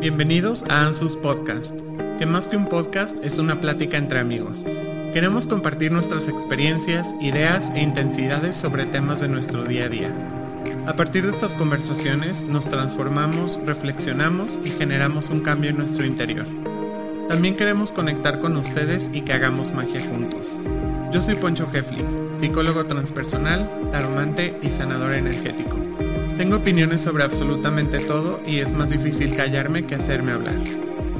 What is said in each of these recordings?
Bienvenidos a Ansus Podcast, que más que un podcast es una plática entre amigos. Queremos compartir nuestras experiencias, ideas e intensidades sobre temas de nuestro día a día. A partir de estas conversaciones nos transformamos, reflexionamos y generamos un cambio en nuestro interior. También queremos conectar con ustedes y que hagamos magia juntos. Yo soy Poncho Hefli, psicólogo transpersonal, taromante y sanador energético. Tengo opiniones sobre absolutamente todo y es más difícil callarme que hacerme hablar.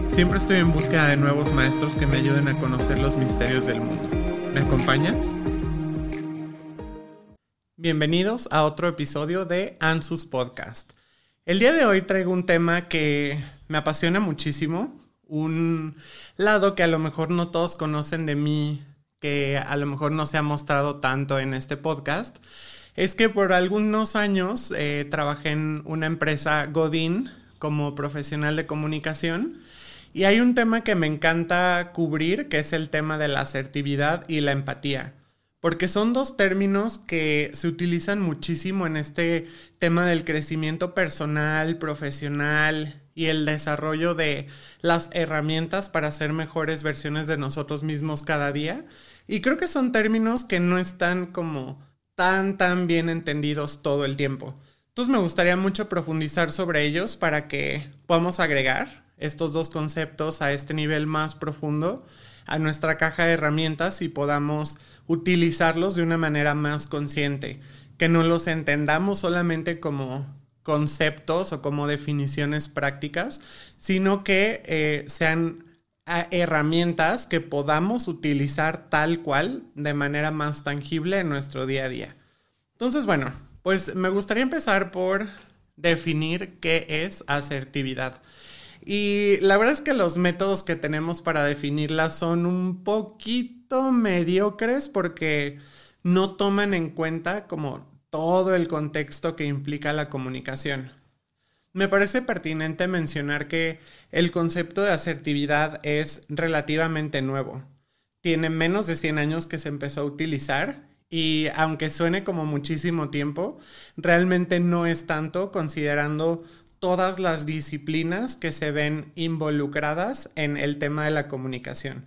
Siempre estoy en búsqueda de nuevos maestros que me ayuden a conocer los misterios del mundo. ¿Me acompañas? Bienvenidos a otro episodio de Ansus Podcast. El día de hoy traigo un tema que me apasiona muchísimo, un lado que a lo mejor no todos conocen de mí, que a lo mejor no se ha mostrado tanto en este podcast es que por algunos años eh, trabajé en una empresa Godín como profesional de comunicación y hay un tema que me encanta cubrir, que es el tema de la asertividad y la empatía, porque son dos términos que se utilizan muchísimo en este tema del crecimiento personal, profesional y el desarrollo de las herramientas para ser mejores versiones de nosotros mismos cada día. Y creo que son términos que no están como tan, tan bien entendidos todo el tiempo. Entonces me gustaría mucho profundizar sobre ellos para que podamos agregar estos dos conceptos a este nivel más profundo a nuestra caja de herramientas y podamos utilizarlos de una manera más consciente, que no los entendamos solamente como conceptos o como definiciones prácticas, sino que eh, sean herramientas que podamos utilizar tal cual de manera más tangible en nuestro día a día. Entonces, bueno, pues me gustaría empezar por definir qué es asertividad. Y la verdad es que los métodos que tenemos para definirla son un poquito mediocres porque no toman en cuenta como todo el contexto que implica la comunicación. Me parece pertinente mencionar que el concepto de asertividad es relativamente nuevo. Tiene menos de 100 años que se empezó a utilizar y aunque suene como muchísimo tiempo, realmente no es tanto considerando todas las disciplinas que se ven involucradas en el tema de la comunicación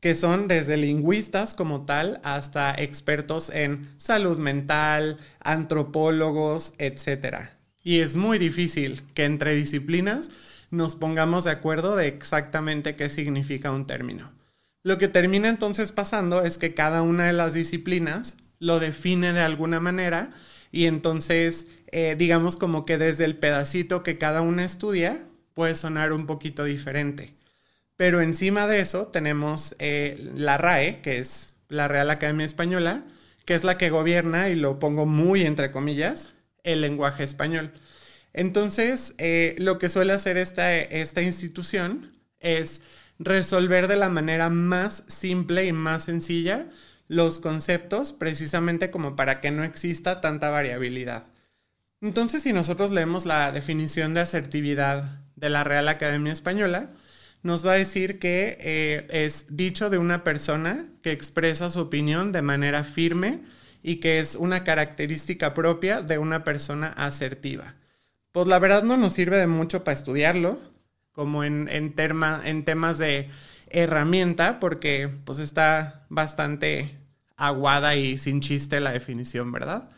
que son desde lingüistas como tal hasta expertos en salud mental, antropólogos, etc. Y es muy difícil que entre disciplinas nos pongamos de acuerdo de exactamente qué significa un término. Lo que termina entonces pasando es que cada una de las disciplinas lo define de alguna manera y entonces eh, digamos como que desde el pedacito que cada una estudia puede sonar un poquito diferente. Pero encima de eso tenemos eh, la RAE, que es la Real Academia Española, que es la que gobierna, y lo pongo muy entre comillas, el lenguaje español. Entonces, eh, lo que suele hacer esta, esta institución es resolver de la manera más simple y más sencilla los conceptos precisamente como para que no exista tanta variabilidad. Entonces, si nosotros leemos la definición de asertividad de la Real Academia Española, nos va a decir que eh, es dicho de una persona que expresa su opinión de manera firme y que es una característica propia de una persona asertiva. Pues la verdad no nos sirve de mucho para estudiarlo, como en, en, en temas de herramienta, porque pues está bastante aguada y sin chiste la definición, ¿verdad?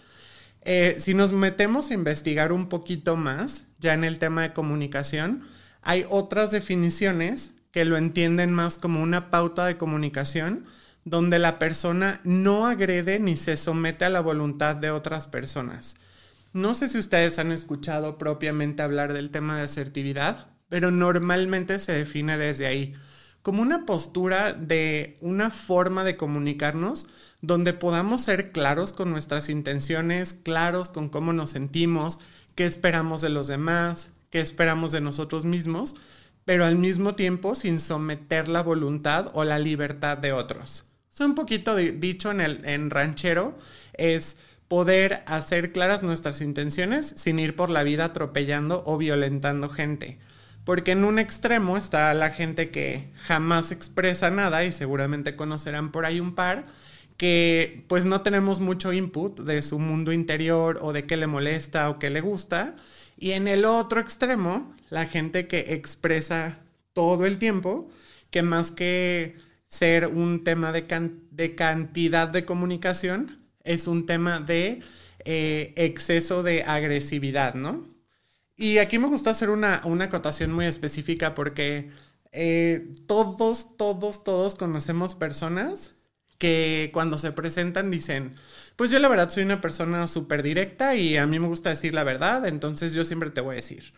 Eh, si nos metemos a investigar un poquito más, ya en el tema de comunicación, hay otras definiciones que lo entienden más como una pauta de comunicación donde la persona no agrede ni se somete a la voluntad de otras personas. No sé si ustedes han escuchado propiamente hablar del tema de asertividad, pero normalmente se define desde ahí, como una postura de una forma de comunicarnos donde podamos ser claros con nuestras intenciones, claros con cómo nos sentimos, qué esperamos de los demás, qué esperamos de nosotros mismos, pero al mismo tiempo sin someter la voluntad o la libertad de otros. O un poquito dicho en, el, en ranchero es poder hacer claras nuestras intenciones sin ir por la vida atropellando o violentando gente. Porque en un extremo está la gente que jamás expresa nada y seguramente conocerán por ahí un par que pues no tenemos mucho input de su mundo interior o de qué le molesta o qué le gusta Y en el otro extremo, la gente que expresa todo el tiempo, que más que ser un tema de, de cantidad de comunicación, es un tema de eh, exceso de agresividad, ¿no? Y aquí me gusta hacer una, una acotación muy específica porque eh, todos, todos, todos conocemos personas que cuando se presentan dicen, pues yo la verdad soy una persona súper directa y a mí me gusta decir la verdad, entonces yo siempre te voy a decir.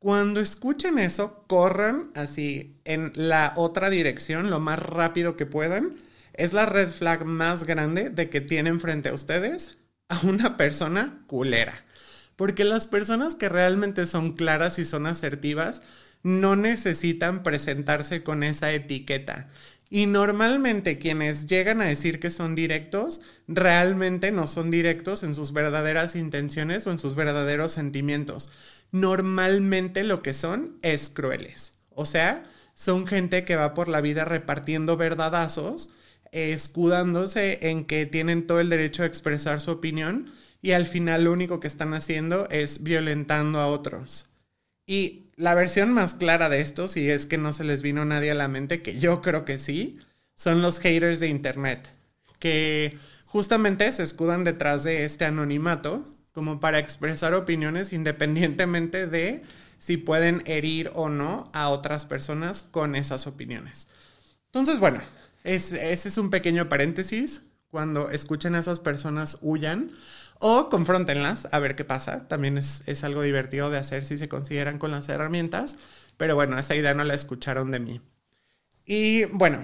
Cuando escuchen eso, corran así en la otra dirección lo más rápido que puedan. Es la red flag más grande de que tienen frente a ustedes a una persona culera. Porque las personas que realmente son claras y son asertivas no necesitan presentarse con esa etiqueta. Y normalmente quienes llegan a decir que son directos, realmente no son directos en sus verdaderas intenciones o en sus verdaderos sentimientos. Normalmente lo que son es crueles. O sea, son gente que va por la vida repartiendo verdadazos, escudándose en que tienen todo el derecho a expresar su opinión y al final lo único que están haciendo es violentando a otros. Y la versión más clara de esto, si es que no se les vino nadie a la mente, que yo creo que sí, son los haters de Internet, que justamente se escudan detrás de este anonimato como para expresar opiniones independientemente de si pueden herir o no a otras personas con esas opiniones. Entonces, bueno, ese es un pequeño paréntesis. Cuando escuchen a esas personas, huyan o confrontenlas a ver qué pasa. También es, algo divertido de hacer si se consideran con las herramientas. Pero bueno, esa idea no la escucharon de mí. Y bueno,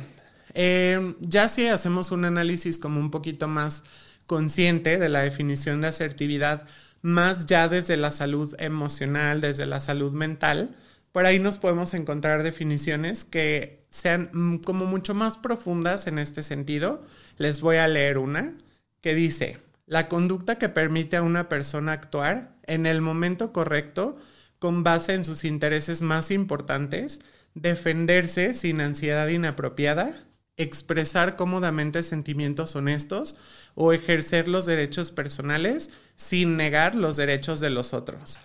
eh, ya si hacemos un análisis como un poquito más consciente de la definición de asertividad, más ya desde la salud emocional, desde la salud mental, por ahí nos podemos encontrar definiciones que sean como mucho más profundas en este sentido. Les voy a leer una que dice, la conducta que permite a una persona actuar en el momento correcto con base en sus intereses más importantes, defenderse sin ansiedad inapropiada, expresar cómodamente sentimientos honestos o ejercer los derechos personales sin negar los derechos de los otros.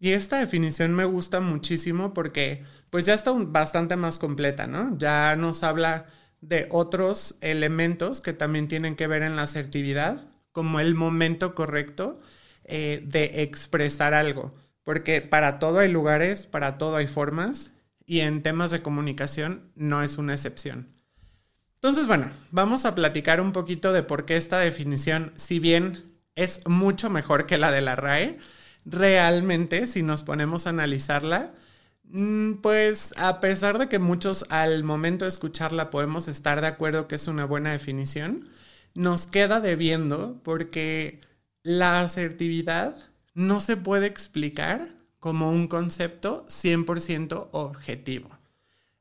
Y esta definición me gusta muchísimo porque pues ya está bastante más completa, ¿no? Ya nos habla de otros elementos que también tienen que ver en la asertividad, como el momento correcto eh, de expresar algo, porque para todo hay lugares, para todo hay formas, y en temas de comunicación no es una excepción. Entonces, bueno, vamos a platicar un poquito de por qué esta definición, si bien es mucho mejor que la de la RAE, realmente, si nos ponemos a analizarla, mm, pues a pesar de que muchos al momento de escucharla podemos estar de acuerdo que es una buena definición, nos queda debiendo porque la asertividad no se puede explicar como un concepto 100% objetivo.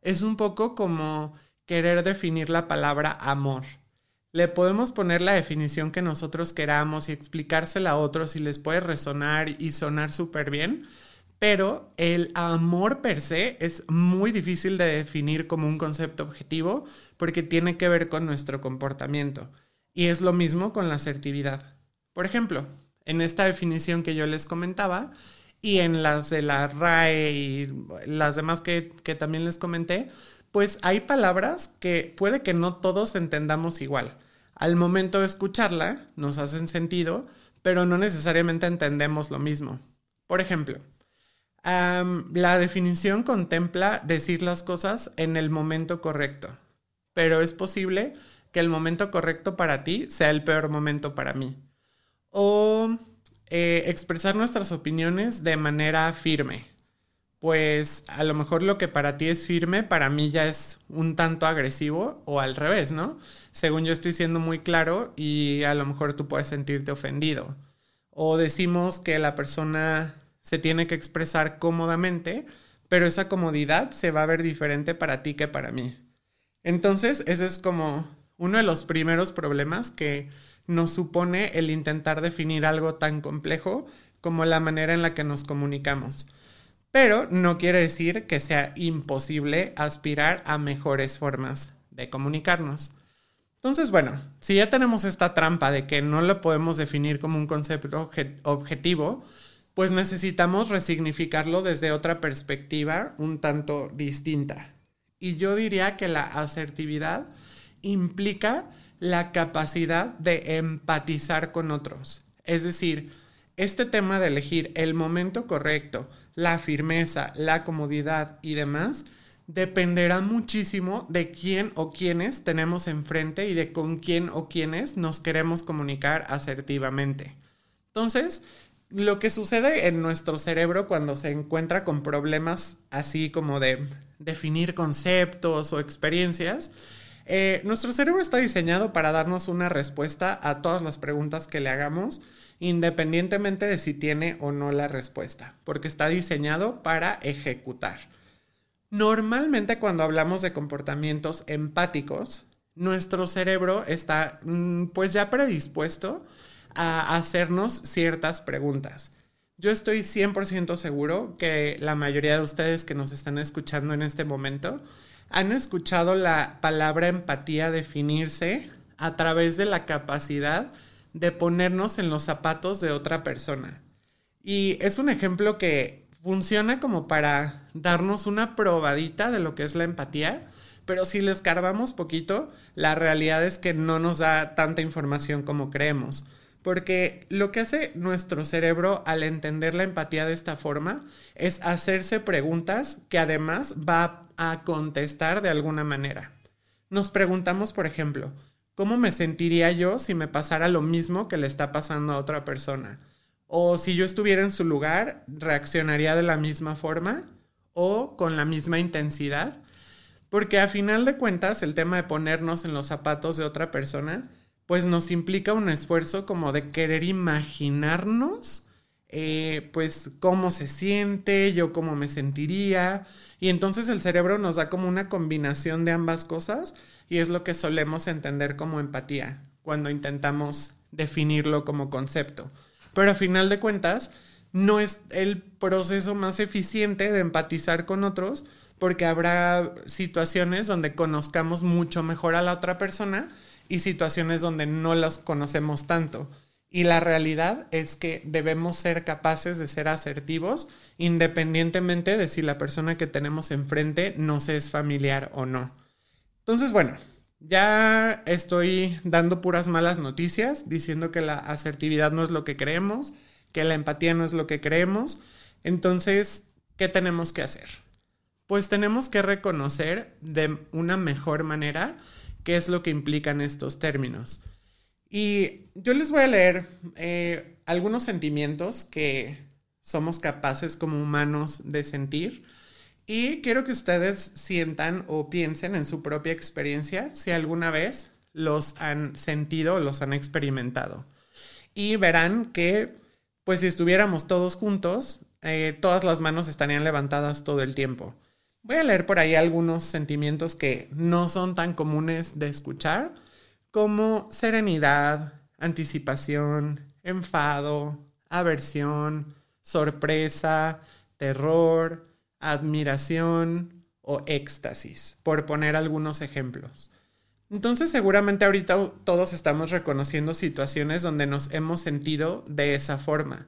Es un poco como querer definir la palabra amor. Le podemos poner la definición que nosotros queramos y explicársela a otros y les puede resonar y sonar súper bien, pero el amor per se es muy difícil de definir como un concepto objetivo porque tiene que ver con nuestro comportamiento. Y es lo mismo con la asertividad. Por ejemplo, en esta definición que yo les comentaba y en las de la RAE y las demás que, que también les comenté, pues hay palabras que puede que no todos entendamos igual. Al momento de escucharla nos hacen sentido, pero no necesariamente entendemos lo mismo. Por ejemplo, la definición contempla decir las cosas en el momento correcto, pero es posible que el momento correcto para ti sea el peor momento para mí. O eh, expresar nuestras opiniones de manera firme. Pues a lo mejor lo que para ti es firme, para mí ya es un tanto agresivo o al revés, ¿no? Según yo estoy siendo muy claro y a lo mejor tú puedes sentirte ofendido. O decimos que la persona se tiene que expresar cómodamente, pero esa comodidad se va a ver diferente para ti que para mí. Entonces, ese es como uno de los primeros problemas que nos supone el intentar definir algo tan complejo como la manera en la que nos comunicamos. Pero no quiere decir que sea imposible aspirar a mejores formas de comunicarnos. Entonces, bueno, si ya tenemos esta trampa de que no lo podemos definir como un concepto objetivo, pues necesitamos resignificarlo desde otra perspectiva un tanto distinta. Y yo diría que la asertividad implica la capacidad de empatizar con otros. Es decir, este tema de elegir el momento correcto, la firmeza, la comodidad y demás, dependerá muchísimo de quién o quiénes tenemos enfrente y de con quién o quiénes nos queremos comunicar asertivamente. Entonces, lo que sucede en nuestro cerebro cuando se encuentra con problemas así como de definir conceptos o experiencias, eh, nuestro cerebro está diseñado para darnos una respuesta a todas las preguntas que le hagamos, independientemente de si tiene o no la respuesta, porque está diseñado para ejecutar. Normalmente cuando hablamos de comportamientos empáticos, nuestro cerebro está mm, pues ya predispuesto a hacernos ciertas preguntas. Yo estoy 100% seguro que la mayoría de ustedes que nos están escuchando en este momento han escuchado la palabra empatía definirse a través de la capacidad de ponernos en los zapatos de otra persona. Y es un ejemplo que funciona como para darnos una probadita de lo que es la empatía, pero si le escarbamos poquito, la realidad es que no nos da tanta información como creemos. Porque lo que hace nuestro cerebro al entender la empatía de esta forma es hacerse preguntas que además va a contestar de alguna manera. Nos preguntamos, por ejemplo, ¿cómo me sentiría yo si me pasara lo mismo que le está pasando a otra persona? O si yo estuviera en su lugar, reaccionaría de la misma forma o con la misma intensidad. Porque a final de cuentas, el tema de ponernos en los zapatos de otra persona, pues nos implica un esfuerzo como de querer imaginarnos, eh, pues cómo se siente, yo cómo me sentiría. Y entonces el cerebro nos da como una combinación de ambas cosas y es lo que solemos entender como empatía cuando intentamos definirlo como concepto pero a final de cuentas no es el proceso más eficiente de empatizar con otros porque habrá situaciones donde conozcamos mucho mejor a la otra persona y situaciones donde no los conocemos tanto. Y la realidad es que debemos ser capaces de ser asertivos independientemente de si la persona que tenemos enfrente nos es familiar o no. Entonces, bueno, ya estoy dando puras malas noticias, diciendo que la asertividad no es lo que creemos, que la empatía no es lo que creemos. Entonces, ¿qué tenemos que hacer? Pues tenemos que reconocer de una mejor manera qué es lo que implican estos términos. Y yo les voy a leer eh, algunos sentimientos que somos capaces como humanos de sentir y quiero que ustedes sientan o piensen en su propia experiencia si alguna vez los han sentido o los han experimentado. Y verán que, pues si estuviéramos todos juntos, eh, todas las manos estarían levantadas todo el tiempo. Voy a leer por ahí algunos sentimientos que no son tan comunes de escuchar, como serenidad, anticipación, enfado, aversión, sorpresa, terror, admiración o éxtasis, por poner algunos ejemplos. Entonces seguramente ahorita todos estamos reconociendo situaciones donde nos hemos sentido de esa forma.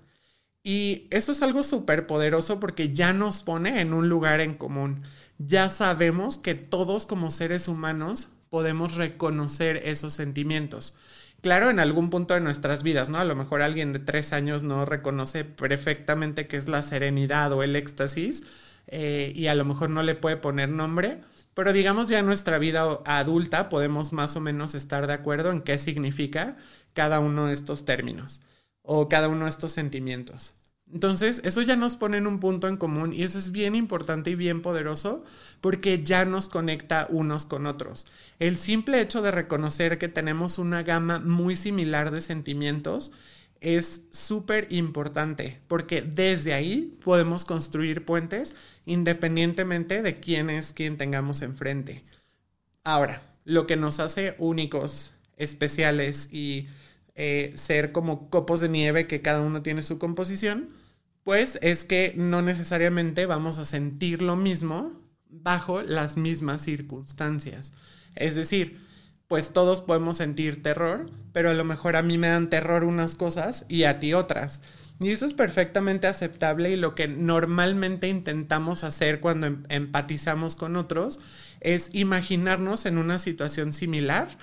Y eso es algo súper poderoso porque ya nos pone en un lugar en común. Ya sabemos que todos como seres humanos podemos reconocer esos sentimientos. Claro, en algún punto de nuestras vidas, ¿no? A lo mejor alguien de tres años no reconoce perfectamente qué es la serenidad o el éxtasis, eh, y a lo mejor no le puede poner nombre, pero digamos ya en nuestra vida adulta podemos más o menos estar de acuerdo en qué significa cada uno de estos términos o cada uno de estos sentimientos. Entonces, eso ya nos pone en un punto en común y eso es bien importante y bien poderoso porque ya nos conecta unos con otros. El simple hecho de reconocer que tenemos una gama muy similar de sentimientos es súper importante porque desde ahí podemos construir puentes independientemente de quién es quien tengamos enfrente. Ahora, lo que nos hace únicos, especiales y eh, ser como copos de nieve que cada uno tiene su composición, pues es que no necesariamente vamos a sentir lo mismo bajo las mismas circunstancias. Es decir, pues todos podemos sentir terror, pero a lo mejor a mí me dan terror unas cosas y a ti otras. Y eso es perfectamente aceptable y lo que normalmente intentamos hacer cuando em, empatizamos con otros es imaginarnos en una situación similar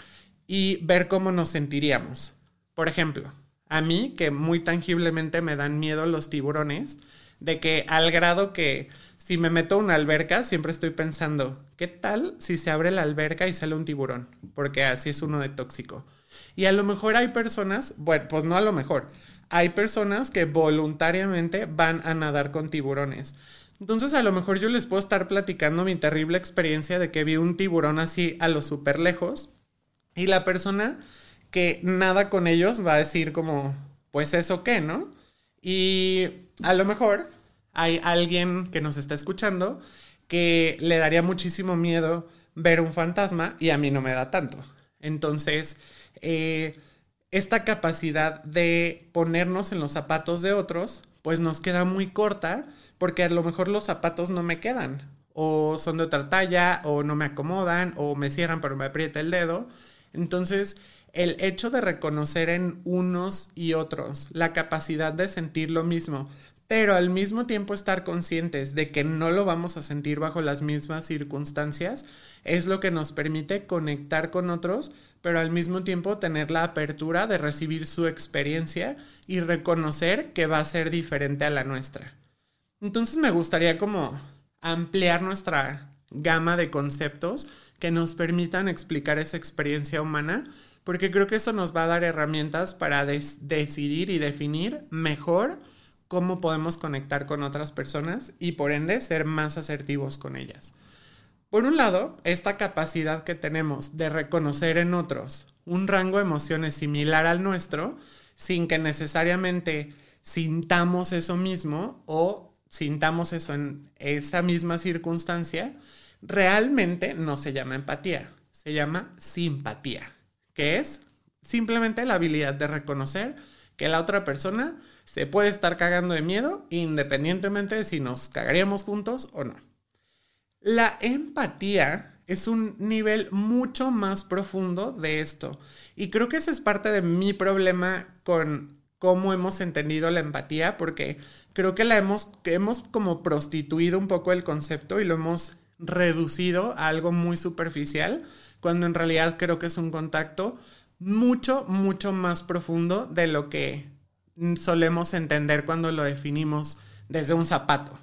y ver cómo nos sentiríamos. Por ejemplo, a mí, que muy tangiblemente me dan miedo los tiburones, de que al grado que si me meto a una alberca, siempre estoy pensando, ¿qué tal si se abre la alberca y sale un tiburón? Porque así es uno de tóxico. Y a lo mejor hay personas, bueno, pues no a lo mejor, hay personas que voluntariamente van a nadar con tiburones. Entonces a lo mejor yo les puedo estar platicando mi terrible experiencia de que vi un tiburón así a lo súper lejos y la persona que nada con ellos va a decir como, pues eso qué, ¿no? Y a lo mejor hay alguien que nos está escuchando que le daría muchísimo miedo ver un fantasma y a mí no me da tanto. Entonces, eh, esta capacidad de ponernos en los zapatos de otros, pues nos queda muy corta porque a lo mejor los zapatos no me quedan o son de otra talla o no me acomodan o me cierran pero me aprieta el dedo. Entonces, el hecho de reconocer en unos y otros la capacidad de sentir lo mismo, pero al mismo tiempo estar conscientes de que no lo vamos a sentir bajo las mismas circunstancias, es lo que nos permite conectar con otros pero al mismo tiempo tener la apertura de recibir su experiencia y reconocer que va a ser diferente a la nuestra. Entonces me gustaría como ampliar nuestra gama de conceptos que nos permitan explicar esa experiencia humana, porque creo que eso nos va a dar herramientas para decidir y definir mejor cómo podemos conectar con otras personas y por ende ser más asertivos con ellas. Por un lado, esta capacidad que tenemos de reconocer en otros un rango de emociones similar al nuestro, sin que necesariamente sintamos eso mismo o sintamos eso en esa misma circunstancia, realmente no se llama empatía, se llama simpatía, que es simplemente la habilidad de reconocer que la otra persona se puede estar cagando de miedo independientemente de si nos cagaríamos juntos o no. La empatía es un nivel mucho más profundo de esto. Y creo que ese es parte de mi problema con cómo hemos entendido la empatía, porque creo que la hemos, hemos como prostituido un poco el concepto y lo hemos reducido a algo muy superficial, cuando en realidad creo que es un contacto mucho, mucho más profundo de lo que solemos entender cuando lo definimos desde un zapato.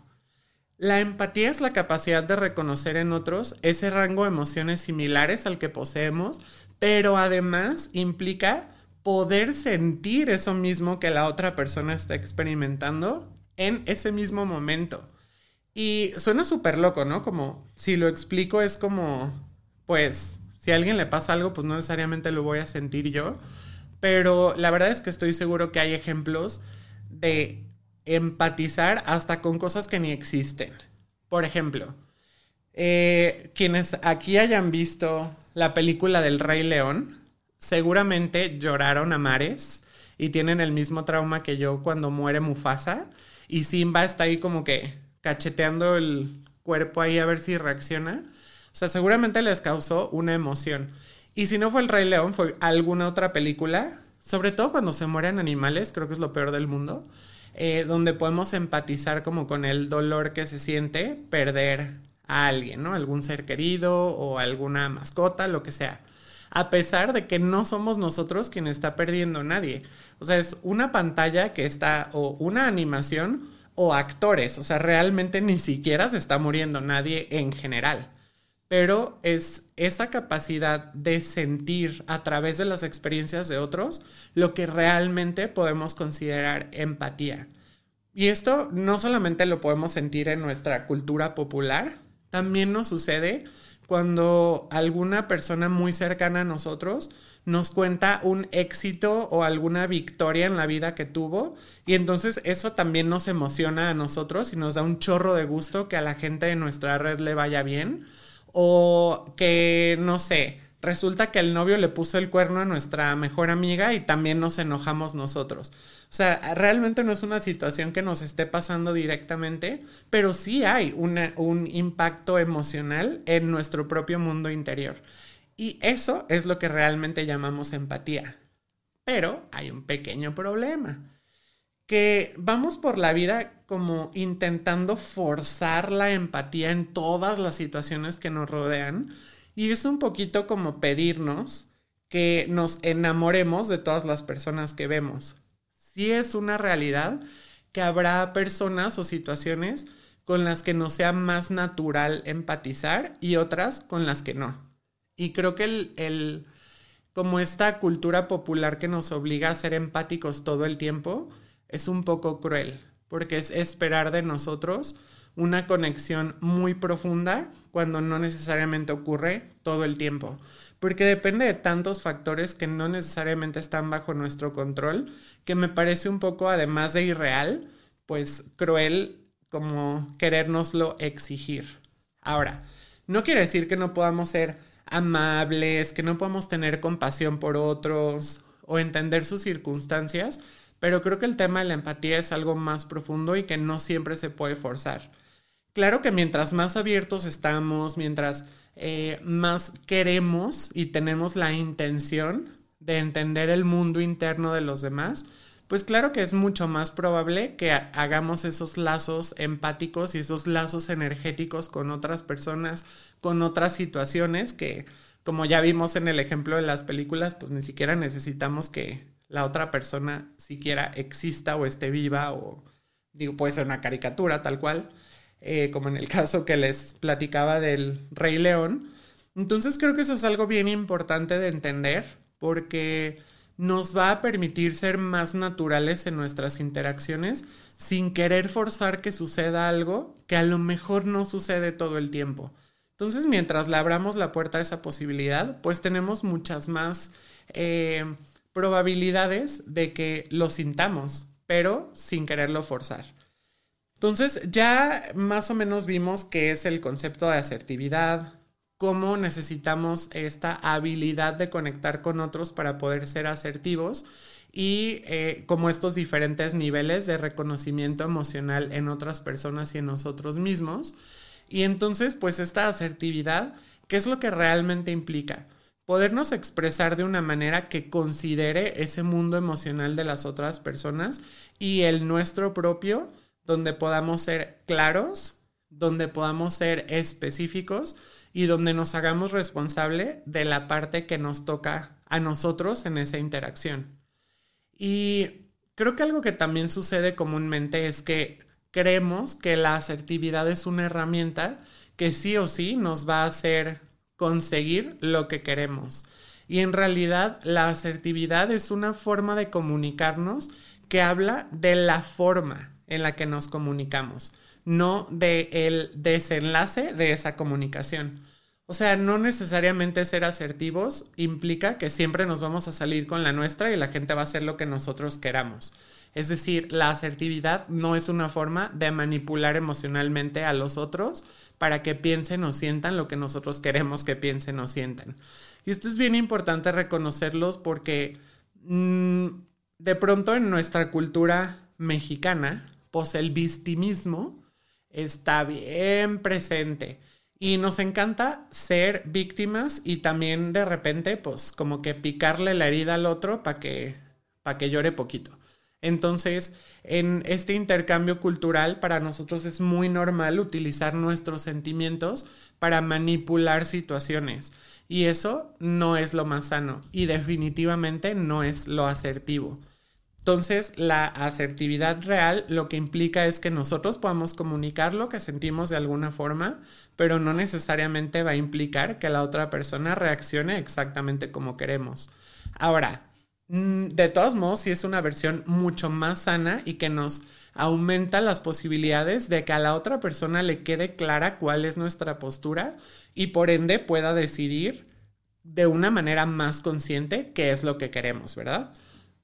La empatía es la capacidad de reconocer en otros ese rango de emociones similares al que poseemos, pero además implica poder sentir eso mismo que la otra persona está experimentando en ese mismo momento. Y suena súper loco, ¿no? Como si lo explico es como, pues, si a alguien le pasa algo, pues no necesariamente lo voy a sentir yo. Pero la verdad es que estoy seguro que hay ejemplos de empatizar hasta con cosas que ni existen. Por ejemplo, eh, quienes aquí hayan visto la película del Rey León, seguramente lloraron a mares y tienen el mismo trauma que yo cuando muere Mufasa y Simba está ahí como que cacheteando el cuerpo ahí a ver si reacciona. O sea, seguramente les causó una emoción. Y si no fue el Rey León, fue alguna otra película, sobre todo cuando se mueren animales, creo que es lo peor del mundo. Eh, donde podemos empatizar como con el dolor que se siente perder a alguien, ¿no? Algún ser querido o alguna mascota, lo que sea. A pesar de que no somos nosotros quien está perdiendo a nadie. O sea, es una pantalla que está, o una animación, o actores. O sea, realmente ni siquiera se está muriendo nadie en general. Pero es esa capacidad de sentir a través de las experiencias de otros lo que realmente podemos considerar empatía. Y esto no solamente lo podemos sentir en nuestra cultura popular, también nos sucede cuando alguna persona muy cercana a nosotros nos cuenta un éxito o alguna victoria en la vida que tuvo y entonces eso también nos emociona a nosotros y nos da un chorro de gusto que a la gente de nuestra red le vaya bien o que no sé, resulta que el novio le puso el cuerno a nuestra mejor amiga y también nos enojamos nosotros. O sea, realmente no es una situación que nos esté pasando directamente, pero sí hay un impacto emocional en nuestro propio mundo interior. Y eso es lo que realmente llamamos empatía. Pero hay un pequeño problema. Que vamos por la vida como intentando forzar la empatía en todas las situaciones que nos rodean y es un poquito como pedirnos que nos enamoremos de todas las personas que vemos. Sí es una realidad que habrá personas o situaciones con las que nos sea más natural empatizar y otras con las que no. Y creo que el, el como esta cultura popular que nos obliga a ser empáticos todo el tiempo es un poco cruel, porque es esperar de nosotros una conexión muy profunda cuando no necesariamente ocurre todo el tiempo, porque depende de tantos factores que no necesariamente están bajo nuestro control, que me parece un poco, además de irreal, pues cruel como querérnoslo exigir. Ahora, no quiere decir que no podamos ser amables, que no podamos tener compasión por otros o entender sus circunstancias, pero creo que el tema de la empatía es algo más profundo y que no siempre se puede forzar. Claro que mientras más abiertos estamos, mientras eh, más queremos y tenemos la intención de entender el mundo interno de los demás, pues claro que es mucho más probable que hagamos esos lazos empáticos y esos lazos energéticos con otras personas, con otras situaciones que, como ya vimos en el ejemplo de las películas, pues ni siquiera necesitamos que la otra persona siquiera exista o esté viva o, digo, puede ser una caricatura tal cual, eh, como en el caso que les platicaba del Rey León. Entonces creo que eso es algo bien importante de entender porque nos va a permitir ser más naturales en nuestras interacciones sin querer forzar que suceda algo que a lo mejor no sucede todo el tiempo. Entonces, mientras le abramos la puerta a esa posibilidad, pues tenemos muchas más eh, probabilidades de que lo sintamos, pero sin quererlo forzar. Entonces, ya más o menos vimos qué es el concepto de asertividad, cómo necesitamos esta habilidad de conectar con otros para poder ser asertivos y eh, como estos diferentes niveles de reconocimiento emocional en otras personas y en nosotros mismos. Y entonces, pues esta asertividad, ¿qué es lo que realmente implica? Podernos expresar de una manera que considere ese mundo emocional de las otras personas y el nuestro propio, donde podamos ser claros, donde podamos ser específicos, y donde nos hagamos responsable de la parte que nos toca a nosotros en esa interacción. Y creo que algo que también sucede comúnmente es que creemos que la asertividad es una herramienta que sí o sí nos va a hacer conseguir lo que queremos. Y en realidad la asertividad es una forma de comunicarnos que habla de la forma en la que nos comunicamos no de el desenlace de esa comunicación. O sea, no necesariamente ser asertivos implica que siempre nos vamos a salir con la nuestra y la gente va a hacer lo que nosotros queramos. Es decir, la asertividad no es una forma de manipular emocionalmente a los otros para que piensen o sientan lo que nosotros queremos que piensen o sientan. Y esto es bien importante reconocerlos porque mm, de pronto en nuestra cultura mexicana, pues el victimismo está bien presente. Y nos encanta ser víctimas y también de repente, pues como que picarle la herida al otro para que, que llore poquito. Entonces, en este intercambio cultural, para nosotros es muy normal utilizar nuestros sentimientos para manipular situaciones. Y eso no es lo más sano y definitivamente no es lo asertivo. Entonces, la asertividad real lo que implica es que nosotros podamos comunicar lo que sentimos de alguna forma, pero no necesariamente va a implicar que la otra persona reaccione exactamente como queremos. Ahora, mm, de todos modos, sí es una versión mucho más sana y que nos aumenta las posibilidades de que a la otra persona le quede clara cuál es nuestra postura y por ende pueda decidir de una manera más consciente qué es lo que queremos, ¿verdad?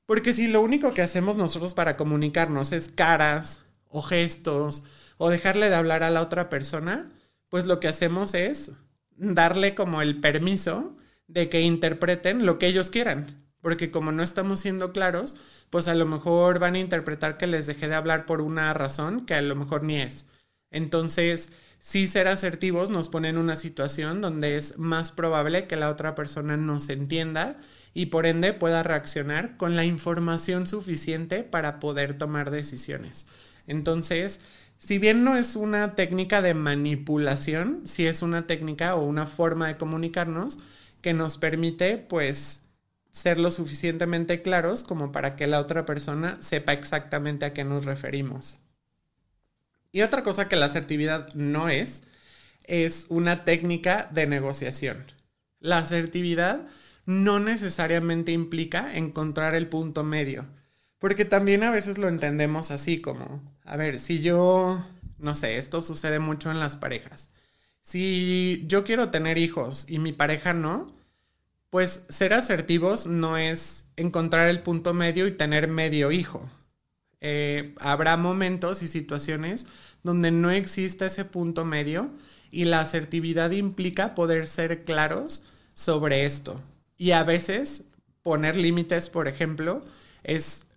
Porque si lo único que hacemos nosotros para comunicarnos es caras o gestos o dejarle de hablar a la otra persona, pues lo que hacemos es darle como el permiso de que interpreten lo que ellos quieran. Porque como no estamos siendo claros, pues a lo mejor van a interpretar que les dejé de hablar por una razón que a lo mejor ni es. Entonces, sí ser asertivos nos pone en una situación donde es más probable que la otra persona nos entienda y por ende pueda reaccionar con la información suficiente para poder tomar decisiones. Entonces, si bien no es una técnica de manipulación, sí es una técnica o una forma de comunicarnos que nos permite pues ser lo suficientemente claros como para que la otra persona sepa exactamente a qué nos referimos. Y otra cosa que la asertividad no es, es una técnica de negociación. La asertividad no necesariamente implica encontrar el punto medio, porque también a veces lo entendemos así como, a ver, si yo, no sé, esto sucede mucho en las parejas. Si yo quiero tener hijos y mi pareja no, pues ser asertivos no es encontrar el punto medio y tener medio hijo. Eh, habrá momentos y situaciones donde no existe ese punto medio y la asertividad implica poder ser claros sobre esto. Y a veces poner límites, por ejemplo, es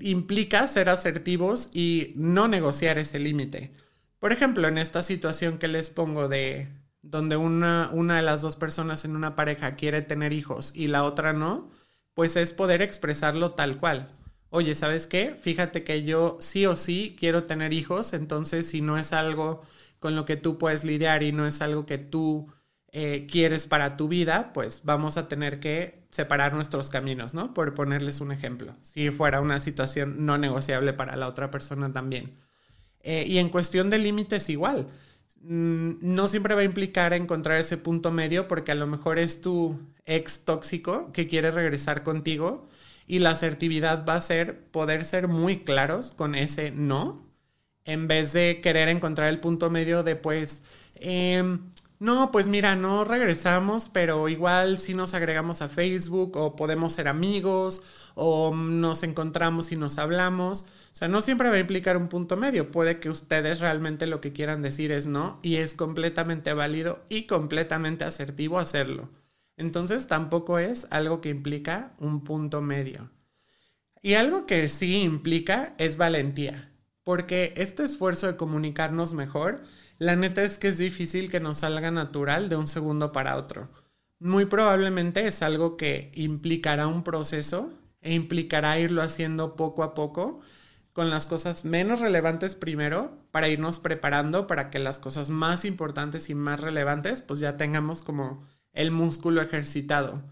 implica ser asertivos y no negociar ese límite. Por ejemplo, en esta situación que les pongo de donde una, una de las dos personas en una pareja quiere tener hijos y la otra no, pues es poder expresarlo tal cual oye, ¿sabes qué? Fíjate que yo sí o sí quiero tener hijos, entonces si no es algo con lo que tú puedes lidiar y no es algo que tú eh, quieres para tu vida, pues vamos a tener que separar nuestros caminos, ¿no? Por ponerles un ejemplo, si fuera una situación no negociable para la otra persona también. Eh, y en cuestión de límites igual, mm, no siempre va a implicar encontrar ese punto medio porque a lo mejor es tu ex tóxico que quiere regresar contigo y la asertividad va a ser poder ser muy claros con ese no, en vez de querer encontrar el punto medio de pues, em, no, pues mira, no regresamos, pero igual si nos agregamos a Facebook o podemos ser amigos o nos encontramos y nos hablamos. O sea, no siempre va a implicar un punto medio. Puede que ustedes realmente lo que quieran decir es no y es completamente válido y completamente asertivo hacerlo. Entonces tampoco es algo que implica un punto medio. Y algo que sí implica es valentía, porque este esfuerzo de comunicarnos mejor, la neta es que es difícil que nos salga natural de un segundo para otro. Muy probablemente es algo que implicará un proceso e implicará irlo haciendo poco a poco, con las cosas menos relevantes primero, para irnos preparando para que las cosas más importantes y más relevantes, pues ya tengamos como el músculo ejercitado.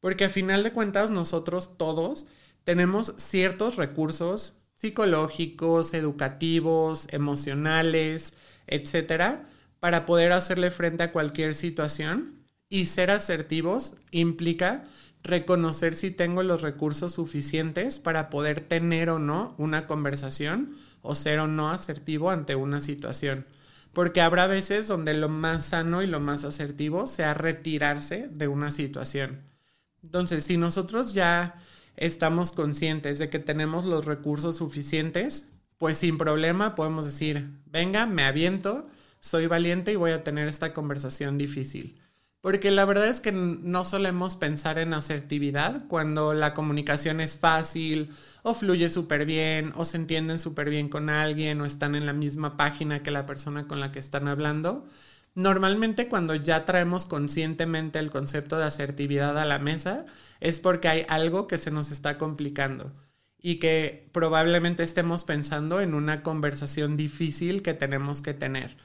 Porque a final de cuentas nosotros todos tenemos ciertos recursos psicológicos, educativos, emocionales, etcétera, para poder hacerle frente a cualquier situación y ser asertivos implica reconocer si tengo los recursos suficientes para poder tener o no una conversación o ser o no asertivo ante una situación porque habrá veces donde lo más sano y lo más asertivo sea retirarse de una situación. Entonces, si nosotros ya estamos conscientes de que tenemos los recursos suficientes, pues sin problema podemos decir, venga, me aviento, soy valiente y voy a tener esta conversación difícil. Porque la verdad es que no solemos pensar en asertividad cuando la comunicación es fácil o fluye súper bien o se entienden súper bien con alguien o están en la misma página que la persona con la que están hablando. Normalmente cuando ya traemos conscientemente el concepto de asertividad a la mesa es porque hay algo que se nos está complicando y que probablemente estemos pensando en una conversación difícil que tenemos que tener.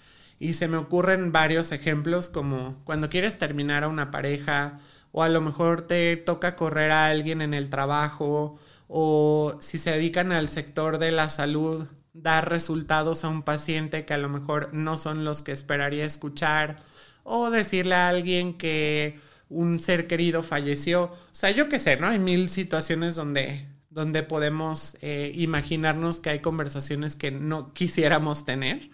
Y se me ocurren varios ejemplos como cuando quieres terminar a una pareja o a lo mejor te toca correr a alguien en el trabajo o si se dedican al sector de la salud, dar resultados a un paciente que a lo mejor no son los que esperaría escuchar o decirle a alguien que un ser querido falleció. O sea, yo qué sé, ¿no? Hay mil situaciones donde, donde podemos eh, imaginarnos que hay conversaciones que no quisiéramos tener.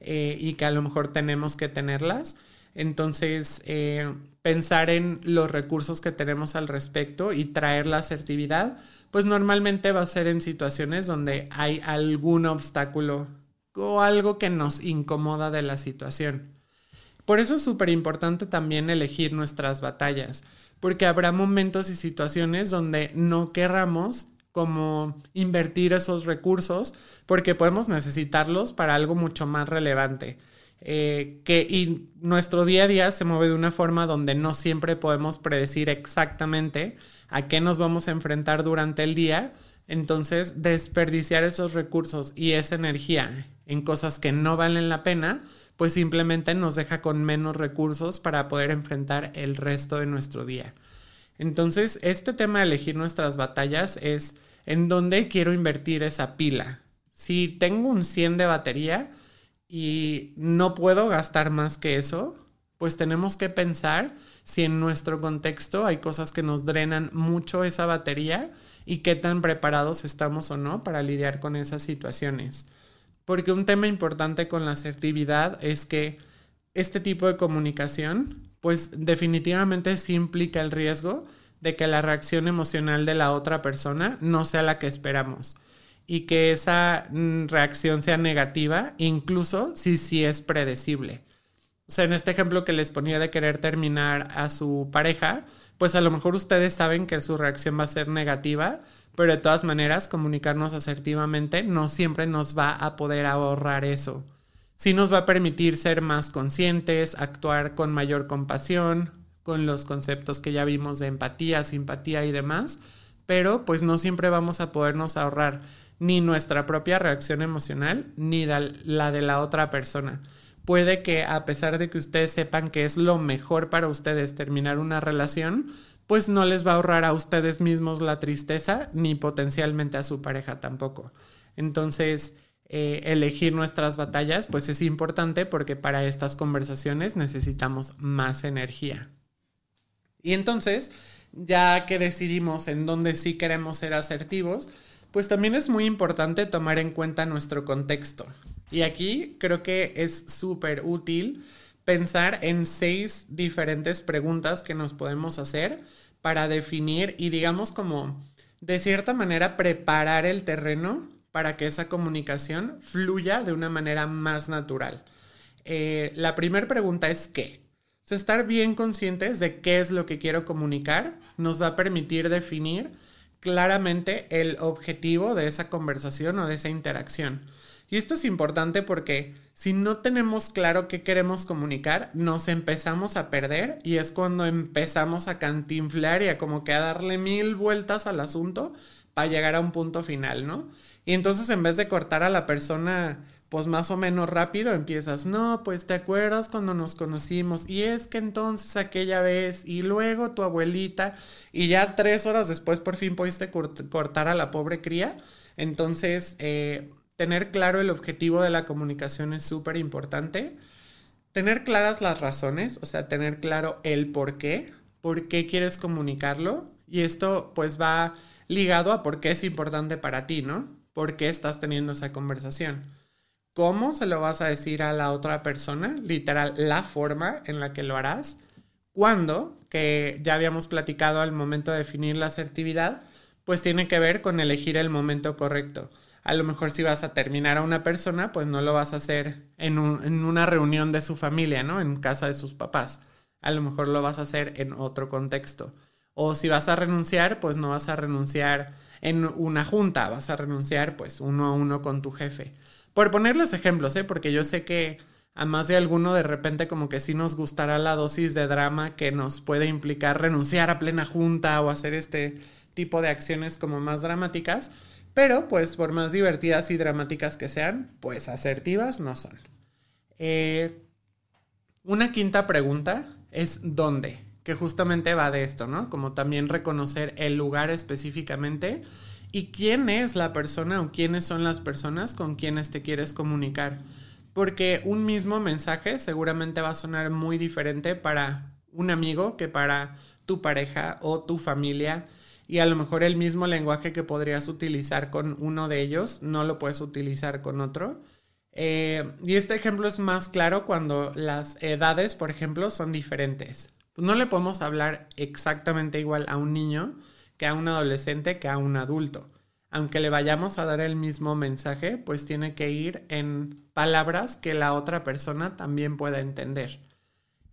Eh, y que a lo mejor tenemos que tenerlas. Entonces, eh, pensar en los recursos que tenemos al respecto y traer la asertividad, pues normalmente va a ser en situaciones donde hay algún obstáculo o algo que nos incomoda de la situación. Por eso es súper importante también elegir nuestras batallas, porque habrá momentos y situaciones donde no querramos como invertir esos recursos porque podemos necesitarlos para algo mucho más relevante. eh, que y nuestro día a día se mueve de una forma donde no siempre podemos predecir exactamente a qué nos vamos a enfrentar durante el día. Entonces, desperdiciar esos recursos y esa energía en cosas que no valen la pena, pues simplemente nos deja con menos recursos para poder enfrentar el resto de nuestro día. Entonces, este tema de elegir nuestras batallas es en dónde quiero invertir esa pila. Si tengo un 100 de batería y no puedo gastar más que eso, pues tenemos que pensar si en nuestro contexto hay cosas que nos drenan mucho esa batería y qué tan preparados estamos o no para lidiar con esas situaciones. Porque un tema importante con la asertividad es que este tipo de comunicación, pues definitivamente sí implica el riesgo de que la reacción emocional de la otra persona no sea la que esperamos y que esa mm, reacción sea negativa, incluso si sí es predecible. O sea, en este ejemplo que les ponía de querer terminar a su pareja, pues a lo mejor ustedes saben que su reacción va a ser negativa, pero de todas maneras comunicarnos asertivamente no siempre nos va a poder ahorrar eso. Sí nos va a permitir ser más conscientes, actuar con mayor compasión, con los conceptos que ya vimos de empatía, simpatía y demás, pero pues no siempre vamos a podernos ahorrar ni nuestra propia reacción emocional ni la de la otra persona. Puede que a pesar de que ustedes sepan que es lo mejor para ustedes terminar una relación, pues no les va a ahorrar a ustedes mismos la tristeza ni potencialmente a su pareja tampoco. Entonces, eh, elegir nuestras batallas pues es importante porque para estas conversaciones necesitamos más energía. Y entonces, ya que decidimos en dónde sí queremos ser asertivos, pues también es muy importante tomar en cuenta nuestro contexto. Y aquí creo que es súper útil pensar en seis diferentes preguntas que nos podemos hacer para definir y digamos como de cierta manera preparar el terreno para que esa comunicación fluya de una manera más natural. Eh, la primera pregunta es ¿qué? Estar bien conscientes de qué es lo que quiero comunicar nos va a permitir definir claramente el objetivo de esa conversación o de esa interacción. Y esto es importante porque si no tenemos claro qué queremos comunicar, nos empezamos a perder y es cuando empezamos a cantinflar y a como que a darle mil vueltas al asunto para llegar a un punto final, ¿no? Y entonces en vez de cortar a la persona pues más o menos rápido empiezas, no, pues te acuerdas cuando nos conocimos y es que entonces aquella vez y luego tu abuelita y ya tres horas después por fin pudiste cortar a la pobre cría. Entonces, eh, tener claro el objetivo de la comunicación es súper importante. Tener claras las razones, o sea, tener claro el por qué, por qué quieres comunicarlo y esto pues va ligado a por qué es importante para ti, ¿no? ¿Por qué estás teniendo esa conversación? Cómo se lo vas a decir a la otra persona, literal, la forma en la que lo harás, cuándo, que ya habíamos platicado al momento de definir la asertividad, pues tiene que ver con elegir el momento correcto. A lo mejor si vas a terminar a una persona, pues no lo vas a hacer en, en una reunión de su familia, ¿no? En casa de sus papás. A lo mejor lo vas a hacer en otro contexto. O si vas a renunciar, pues no vas a renunciar en una junta, vas a renunciar pues uno a uno con tu jefe. Por ponerles ejemplos, ¿eh? Porque yo sé que a más de alguno de repente como que sí nos gustará la dosis de drama que nos puede implicar renunciar a plena junta o hacer este tipo de acciones como más dramáticas, pero pues por más divertidas y dramáticas que sean, pues asertivas no son. Eh, una quinta pregunta es ¿dónde? Que justamente va de esto, ¿no? Como también reconocer el lugar específicamente y quién es la persona o quiénes son las personas con quienes te quieres comunicar. Porque un mismo mensaje seguramente va a sonar muy diferente para un amigo que para tu pareja o tu familia. Y a lo mejor el mismo lenguaje que podrías utilizar con uno de ellos no lo puedes utilizar con otro. Eh, y este ejemplo es más claro cuando las edades, por ejemplo, son diferentes. no le podemos hablar exactamente igual a un niño que a un adolescente que a un adulto. Aunque le vayamos a dar el mismo mensaje, pues tiene que ir en palabras que la otra persona también pueda entender.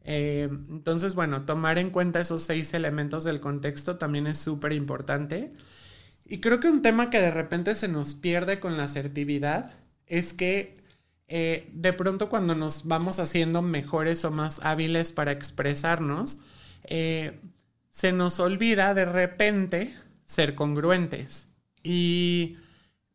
Eh, entonces, bueno, tomar en cuenta esos seis elementos del contexto también es súper importante. Y creo que un tema que de repente se nos pierde con la asertividad es que eh, de pronto cuando nos vamos haciendo mejores o más hábiles para expresarnos, eh, se nos olvida de repente ser congruentes y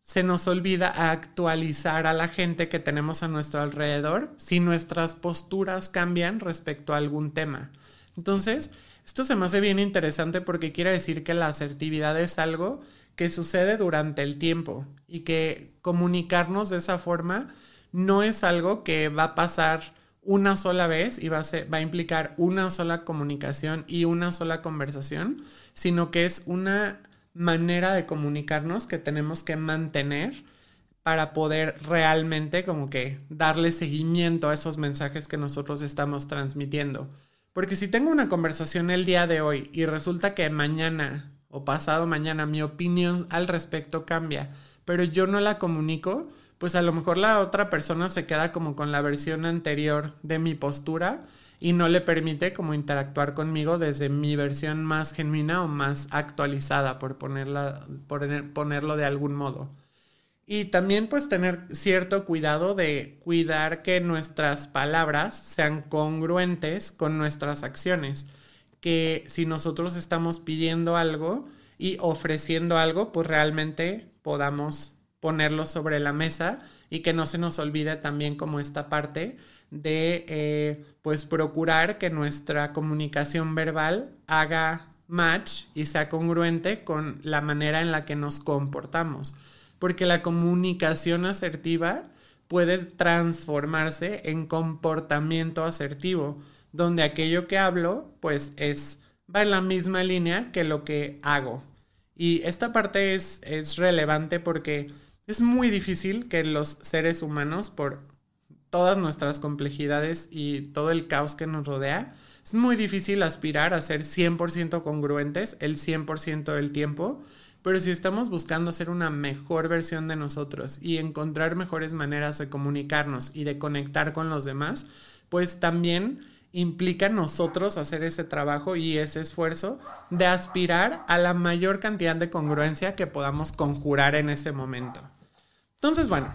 se nos olvida actualizar a la gente que tenemos a nuestro alrededor si nuestras posturas cambian respecto a algún tema. Entonces, esto se me hace bien interesante porque quiere decir que la asertividad es algo que sucede durante el tiempo y que comunicarnos de esa forma no es algo que va a pasar una sola vez y va a, va a implicar una sola comunicación y una sola conversación, sino que es una manera de comunicarnos que tenemos que mantener para poder realmente como que darle seguimiento a esos mensajes que nosotros estamos transmitiendo. Porque si tengo una conversación el día de hoy y resulta que mañana o pasado mañana mi opinión al respecto cambia, pero yo no la comunico, pues a lo mejor la otra persona se queda como con la versión anterior de mi postura y no le permite como interactuar conmigo desde mi versión más genuina o más actualizada, por, ponerla, por ponerlo de algún modo. Y también pues tener cierto cuidado de cuidar que nuestras palabras sean congruentes con nuestras acciones. Que si nosotros estamos pidiendo algo y ofreciendo algo, pues realmente podamos ponerlo sobre la mesa y que no se nos olvide también como esta parte de eh, pues procurar que nuestra comunicación verbal haga match y sea congruente con la manera en la que nos comportamos. Porque la comunicación asertiva puede transformarse en comportamiento asertivo, donde aquello que hablo pues es va en la misma línea que lo que hago. Y esta parte es, es relevante porque es muy difícil que los seres humanos, por todas nuestras complejidades y todo el caos que nos rodea, es muy difícil aspirar a ser 100% congruentes el 100% del tiempo, pero si estamos buscando ser una mejor versión de nosotros y encontrar mejores maneras de comunicarnos y de conectar con los demás, pues también implica nosotros hacer ese trabajo y ese esfuerzo de aspirar a la mayor cantidad de congruencia que podamos conjurar en ese momento. Entonces, bueno,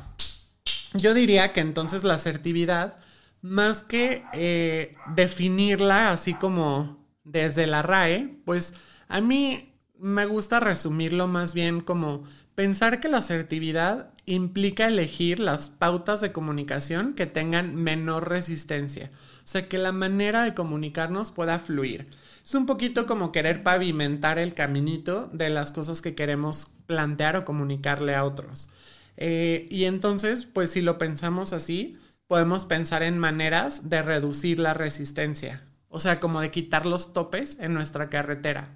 yo diría que entonces la asertividad, más que eh, definirla así como desde la RAE, pues a mí me gusta resumirlo más bien como pensar que la asertividad implica elegir las pautas de comunicación que tengan menor resistencia. O sea, que la manera de comunicarnos pueda fluir. Es un poquito como querer pavimentar el caminito de las cosas que queremos plantear o comunicarle a otros. Eh, y entonces, pues si lo pensamos así, podemos pensar en maneras de reducir la resistencia, o sea, como de quitar los topes en nuestra carretera.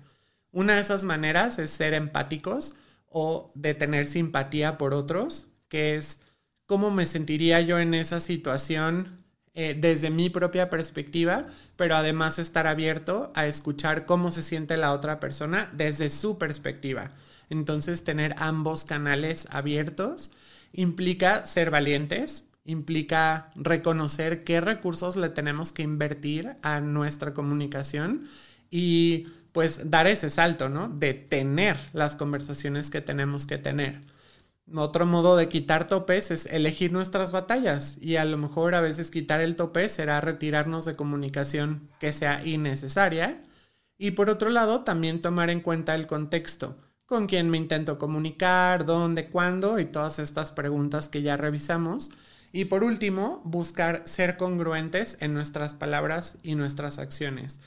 Una de esas maneras es ser empáticos o de tener simpatía por otros, que es cómo me sentiría yo en esa situación eh, desde mi propia perspectiva, pero además estar abierto a escuchar cómo se siente la otra persona desde su perspectiva. Entonces, tener ambos canales abiertos implica ser valientes, implica reconocer qué recursos le tenemos que invertir a nuestra comunicación y pues dar ese salto, ¿no? De tener las conversaciones que tenemos que tener. Otro modo de quitar topes es elegir nuestras batallas y a lo mejor a veces quitar el tope será retirarnos de comunicación que sea innecesaria y por otro lado también tomar en cuenta el contexto con quién me intento comunicar, dónde, cuándo y todas estas preguntas que ya revisamos. Y por último, buscar ser congruentes en nuestras palabras y nuestras acciones.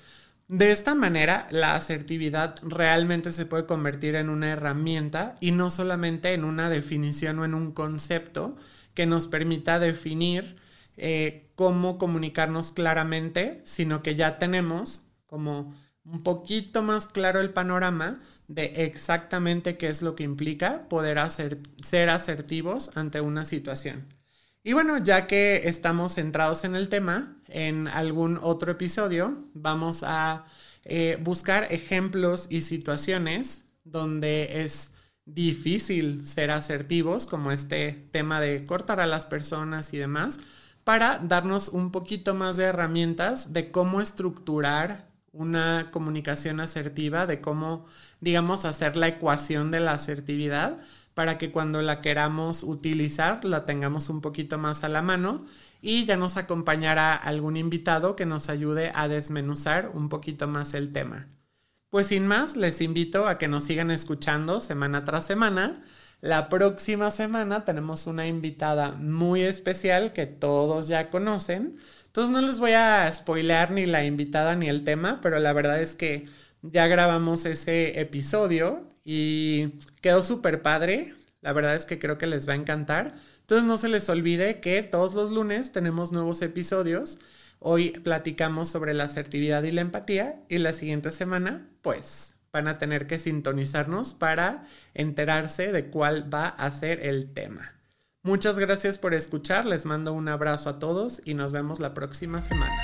De esta manera, la asertividad realmente se puede convertir en una herramienta y no solamente en una definición o en un concepto que nos permita definir eh, cómo comunicarnos claramente, sino que ya tenemos como un poquito más claro el panorama de exactamente qué es lo que implica poder ser asertivos ante una situación. Y bueno, ya que estamos centrados en el tema, en algún otro episodio vamos a eh, buscar ejemplos y situaciones donde es difícil ser asertivos, como este tema de cortar a las personas y demás, para darnos un poquito más de herramientas de cómo estructurar una comunicación asertiva, de cómo, digamos, hacer la ecuación de la asertividad para que cuando la queramos utilizar la tengamos un poquito más a la mano y ya nos acompañará algún invitado que nos ayude a desmenuzar un poquito más el tema. Pues sin más, les invito a que nos sigan escuchando semana tras semana. La próxima semana tenemos una invitada muy especial que todos ya conocen. Entonces no les voy a spoilear ni la invitada ni el tema, pero la verdad es que ya grabamos ese episodio y quedó súper padre. La verdad es que creo que les va a encantar. Entonces no se les olvide que todos los lunes tenemos nuevos episodios. Hoy platicamos sobre la asertividad y la empatía y la siguiente semana pues van a tener que sintonizarnos para enterarse de cuál va a ser el tema. Muchas gracias por escuchar, les mando un abrazo a todos y nos vemos la próxima semana.